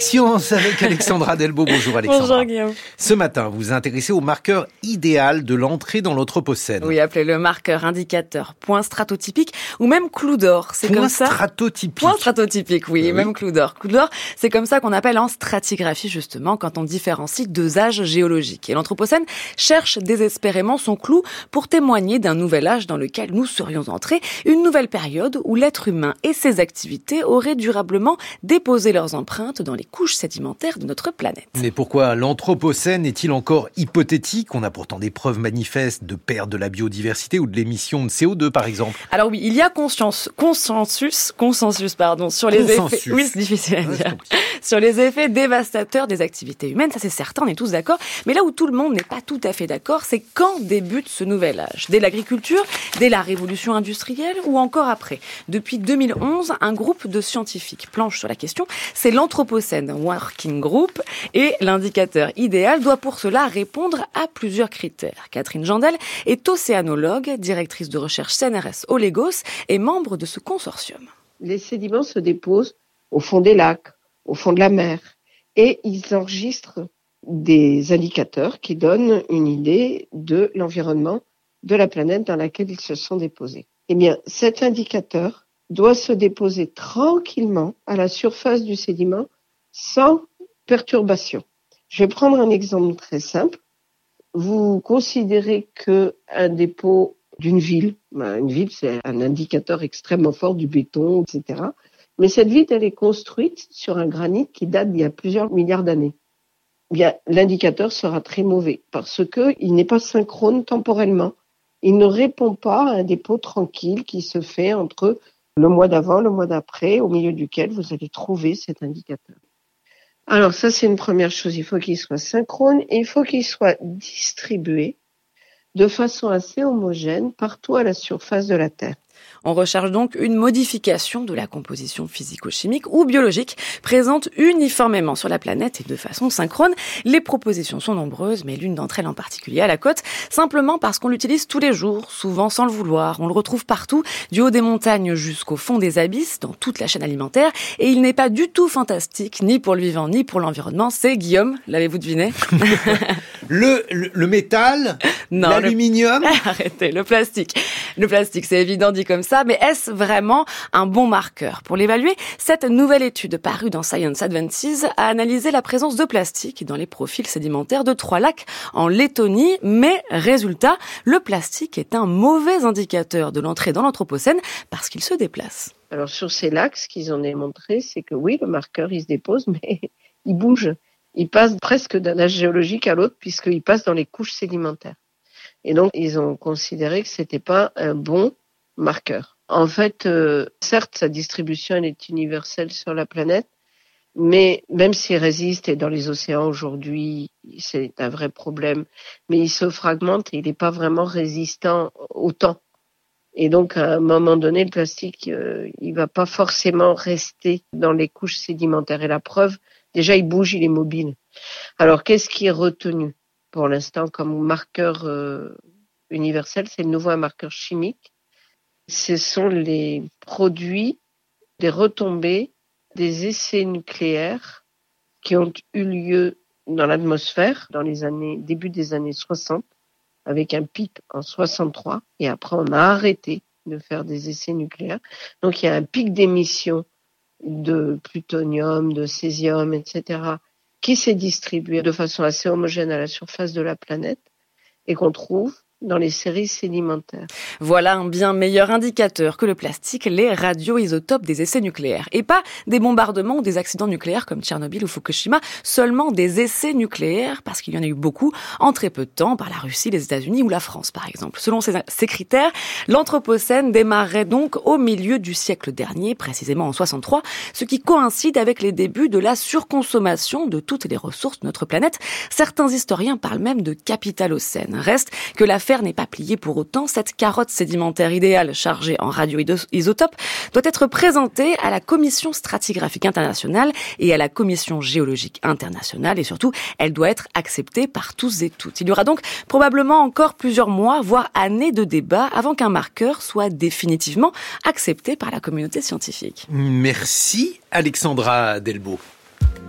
Science, avec Alexandra Delbo. Bonjour Alexandra. Bonjour Guillaume. Ce matin, vous vous intéressez au marqueur idéal de l'entrée dans l'Anthropocène. Oui, appelez-le marqueur, indicateur, point stratotypique ou même clou d'or. C'est comme ça. stratotypique. Point stratotypique, oui, oui. même clou d'or. Clou d'or, c'est comme ça qu'on appelle en stratigraphie justement quand on différencie deux âges géologiques. Et l'Anthropocène cherche désespérément son clou pour témoigner d'un nouvel âge dans lequel nous serions entrés, une nouvelle période où l'être humain et ses activités auraient durablement déposé leurs empreintes dans les couches sédimentaires de notre planète. Mais pourquoi l'Anthropocène est-il encore hypothétique? On a pourtant des preuves manifestes de perte de la biodiversité ou de l'émission de CO2 par exemple. Alors oui, il y a conscience, consensus, consensus pardon, sur les effets. Oui, c'est difficile à dire. sur les effets dévastateurs des activités humaines, ça c'est certain, on est tous d'accord. Mais là où tout le monde n'est pas tout à fait d'accord, c'est quand débute ce nouvel âge Dès l'agriculture, dès la révolution industrielle ou encore après Depuis 2011, un groupe de scientifiques planche sur la question. C'est l'Anthropocène Working Group et l'indicateur idéal doit pour cela répondre à plusieurs critères. Catherine Jandel est océanologue, directrice de recherche CNRS au Lagos et membre de ce consortium. Les sédiments se déposent au fond des lacs, au fond de la mer et ils enregistrent des indicateurs qui donnent une idée de l'environnement de la planète dans laquelle ils se sont déposés. Eh bien, cet indicateur doit se déposer tranquillement à la surface du sédiment sans perturbation. Je vais prendre un exemple très simple. Vous considérez que un dépôt d'une ville, ben, une ville c'est un indicateur extrêmement fort du béton, etc. Mais cette ville, elle est construite sur un granit qui date d'il y a plusieurs milliards d'années. Eh bien, l'indicateur sera très mauvais parce que il n'est pas synchrone temporellement. Il ne répond pas à un dépôt tranquille qui se fait entre le mois d'avant, le mois d'après, au milieu duquel vous allez trouver cet indicateur. Alors ça, c'est une première chose. Il faut qu'il soit synchrone et il faut qu'il soit distribué de façon assez homogène partout à la surface de la Terre. On recherche donc une modification de la composition physico-chimique ou biologique présente uniformément sur la planète et de façon synchrone. Les propositions sont nombreuses, mais l'une d'entre elles en particulier à la côte, simplement parce qu'on l'utilise tous les jours, souvent sans le vouloir. On le retrouve partout, du haut des montagnes jusqu'au fond des abysses, dans toute la chaîne alimentaire, et il n'est pas du tout fantastique, ni pour le vivant, ni pour l'environnement. C'est Guillaume, l'avez-vous deviné? Le, le, métal, l'aluminium. Arrêtez, le plastique. Le plastique, c'est évident dit comme ça mais est-ce vraiment un bon marqueur? Pour l'évaluer, cette nouvelle étude parue dans Science Advances a analysé la présence de plastique dans les profils sédimentaires de trois lacs en Lettonie, mais résultat, le plastique est un mauvais indicateur de l'entrée dans l'Anthropocène parce qu'il se déplace. Alors sur ces lacs, ce qu'ils ont démontré, c'est que oui, le marqueur, il se dépose, mais il bouge. Il passe presque d'un âge géologique à l'autre puisqu'il passe dans les couches sédimentaires. Et donc, ils ont considéré que c'était pas un bon marqueur. En fait, euh, certes, sa distribution elle est universelle sur la planète, mais même s'il résiste, et dans les océans aujourd'hui, c'est un vrai problème, mais il se fragmente et il n'est pas vraiment résistant au temps. Et donc, à un moment donné, le plastique, euh, il va pas forcément rester dans les couches sédimentaires. Et la preuve, déjà, il bouge, il est mobile. Alors, qu'est-ce qui est retenu? Pour l'instant comme marqueur euh, universel C'est le nouveau marqueur chimique ce sont les produits des retombées des essais nucléaires qui ont eu lieu dans l'atmosphère dans les années début des années 60 avec un pic en 63 et après on a arrêté de faire des essais nucléaires. Donc il y a un pic d'émission de plutonium, de césium, etc., qui s'est distribué de façon assez homogène à la surface de la planète et qu'on trouve dans les séries sédimentaires. Voilà un bien meilleur indicateur que le plastique, les radioisotopes des essais nucléaires. Et pas des bombardements ou des accidents nucléaires comme Tchernobyl ou Fukushima, seulement des essais nucléaires, parce qu'il y en a eu beaucoup en très peu de temps par la Russie, les États-Unis ou la France par exemple. Selon ces, critères, l'Anthropocène démarrait donc au milieu du siècle dernier, précisément en 63, ce qui coïncide avec les débuts de la surconsommation de toutes les ressources de notre planète. Certains historiens parlent même de capitalocène. Reste que la n'est pas pliée pour autant. Cette carotte sédimentaire idéale chargée en radioisotopes doit être présentée à la Commission stratigraphique internationale et à la Commission géologique internationale et surtout, elle doit être acceptée par tous et toutes. Il y aura donc probablement encore plusieurs mois, voire années de débat avant qu'un marqueur soit définitivement accepté par la communauté scientifique. Merci Alexandra Delbo.